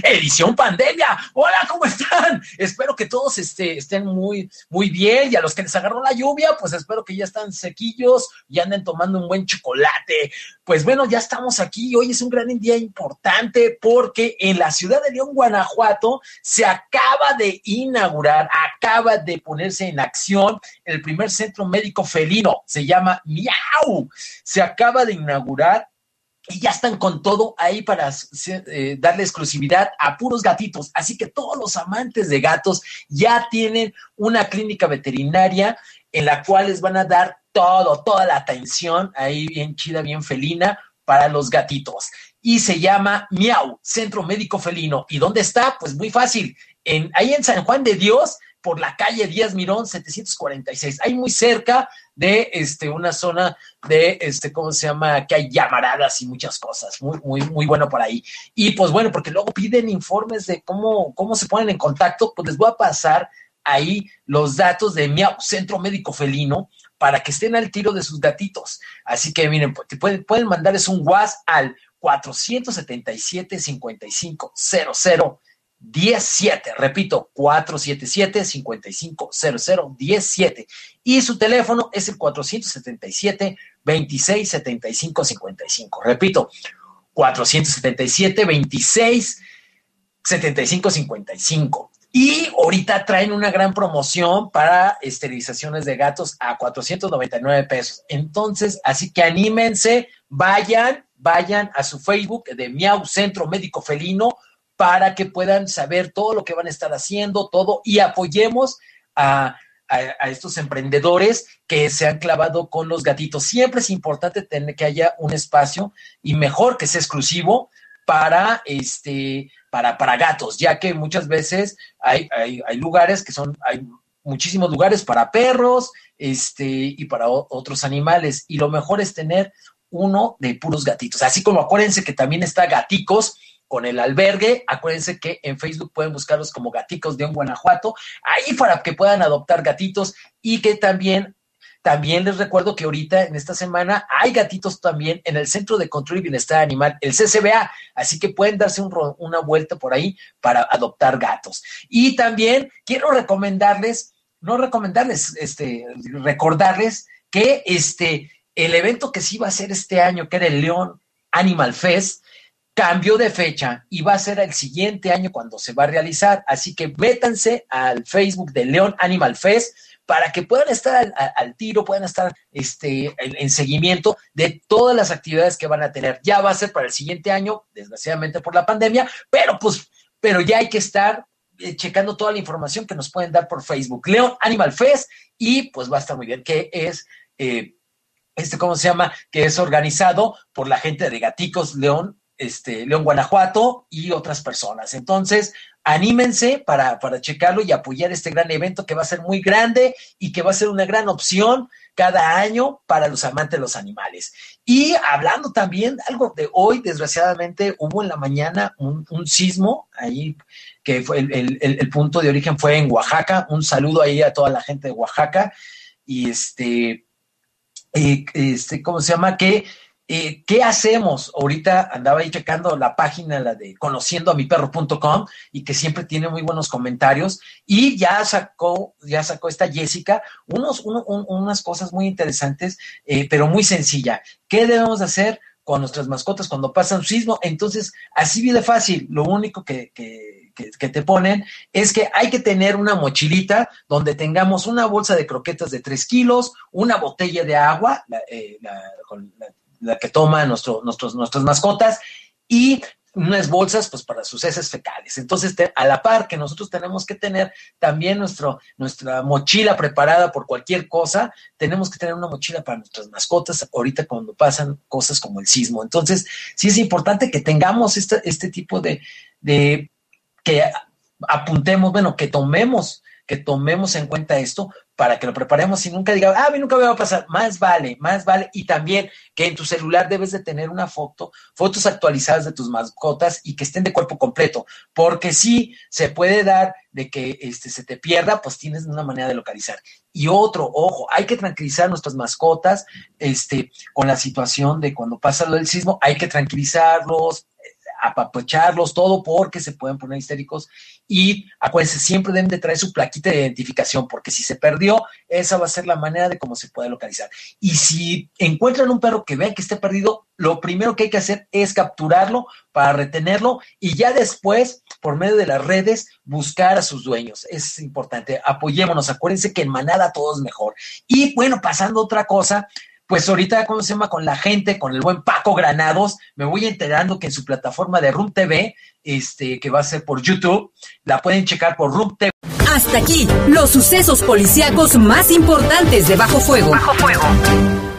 Edición pandemia. Hola, ¿cómo están? Espero que todos este, estén muy, muy bien. Y a los que les agarró la lluvia, pues espero que ya están sequillos y anden tomando un buen chocolate. Pues bueno, ya estamos aquí. Hoy es un gran día importante porque en la ciudad de León, Guanajuato, se acaba de inaugurar, acaba de ponerse en acción el primer centro médico felino. Se llama Miau. Se acaba de inaugurar y ya están con todo ahí para eh, darle exclusividad a puros gatitos. Así que todos los amantes de gatos ya tienen una clínica veterinaria en la cual les van a dar todo, toda la atención ahí bien chida, bien felina para los gatitos. Y se llama Miau, Centro Médico Felino. ¿Y dónde está? Pues muy fácil. En, ahí en San Juan de Dios, por la calle Díaz Mirón 746, ahí muy cerca de este, una zona de, este, ¿cómo se llama? Que hay llamaradas y muchas cosas, muy, muy, muy bueno por ahí. Y pues bueno, porque luego piden informes de cómo, cómo se ponen en contacto, pues les voy a pasar ahí los datos de mi Centro Médico Felino para que estén al tiro de sus gatitos. Así que miren, pues, pueden, pueden mandarles un WhatsApp al 477 5500 17, repito, 477-5500-17 y su teléfono es el 477-2675-55. Repito, 477-2675-55. Y ahorita traen una gran promoción para esterilizaciones de gatos a 499 pesos. Entonces, así que anímense, vayan, vayan a su Facebook de Miau Centro Médico Felino para que puedan saber todo lo que van a estar haciendo, todo, y apoyemos a, estos emprendedores que se han clavado con los gatitos. Siempre es importante tener que haya un espacio y mejor que sea exclusivo para este para, para gatos, ya que muchas veces hay, hay, hay lugares que son, hay muchísimos lugares para perros, este, y para otros animales. Y lo mejor es tener uno de puros gatitos. Así como acuérdense que también está Gaticos, con el albergue. Acuérdense que en Facebook pueden buscarlos como Gaticos de un Guanajuato, ahí para que puedan adoptar gatitos y que también también les recuerdo que ahorita en esta semana hay gatitos también en el Centro de Control y Bienestar Animal, el CCBA, así que pueden darse una vuelta por ahí para adoptar gatos. Y también quiero recomendarles, no recomendarles, este, recordarles que este, el evento que sí va a ser este año, que era el León Animal Fest, cambió de fecha y va a ser el siguiente año cuando se va a realizar. Así que métanse al Facebook de León Animal Fest para que puedan estar al, tiro, puedan estar este, en, seguimiento de todas las actividades que van a tener. Ya va a ser para el siguiente año, desgraciadamente por la pandemia, pero pues, pero ya hay que estar eh, checando toda la información que nos pueden dar por Facebook. León Animal Fest y pues va a estar muy bien, que es... Eh, este, ¿cómo se llama? Que es organizado por la gente de Gaticos León este, León, Guanajuato y otras personas. Entonces, anímense para, para checarlo y apoyar este gran evento que va a ser muy grande y que va a ser una gran opción cada año para los amantes de los animales. Y hablando también algo de hoy, desgraciadamente hubo en la mañana un, sismo ahí que fue el, el, punto de origen fue en Oaxaca. Un saludo ahí a toda la gente de Oaxaca. Y este, eh, este, ¿cómo se llama? Que eh, ¿Qué hacemos? Ahorita andaba ahí checando la página, la de conociendoamiperro.com, y que siempre tiene muy buenos comentarios. Y ya sacó, ya sacó esta Jessica unos, unas cosas muy interesantes, eh, pero muy sencilla. ¿Qué debemos hacer con nuestras mascotas cuando pasa un sismo? Entonces, así viene fácil. Lo único que, te ponen es que hay que tener una mochilita donde tengamos una bolsa de croquetas de 3 kilos, una botella de agua, la, eh, la, la que toman nuestro, nuestros, nuestras mascotas y unas bolsas pues para sus heces fecales. Entonces, a la par que nosotros tenemos que tener también nuestro, nuestra mochila preparada por cualquier cosa, tenemos que tener una mochila para nuestras mascotas ahorita cuando pasan cosas como el sismo. Entonces, sí es importante que tengamos este, este tipo de, de, que apuntemos, bueno, que tomemos que tomemos en cuenta esto para que lo preparemos y nunca diga, ah, a mí nunca me va a pasar. Más vale, más vale. Y también que en tu celular debes de tener una foto, fotos actualizadas de tus mascotas y que estén de cuerpo completo, porque si se puede dar de que este, se te pierda, pues tienes una manera de localizar. Y otro, ojo, hay que tranquilizar nuestras mascotas este, con la situación de cuando pasa lo del sismo, hay que tranquilizarlos, apapacharlos, todo porque se pueden poner histéricos y acuérdense, siempre deben de traer su plaquita de identificación porque si se perdió, esa va a ser la manera de cómo se puede localizar. Y si encuentran un perro que vean que esté perdido, lo primero que hay que hacer es capturarlo para retenerlo y ya después, por medio de las redes, buscar a sus dueños. Es importante, apoyémonos, acuérdense que en manada todo es mejor. Y bueno, pasando otra cosa, pues ahorita, ¿cómo se llama? Con la gente, con el buen Paco Granados, me voy enterando que en su plataforma de Room TV, este, que va a ser por YouTube, la pueden checar por Room TV. Hasta aquí, los sucesos policíacos más importantes de Bajo Fuego. Bajo Fuego.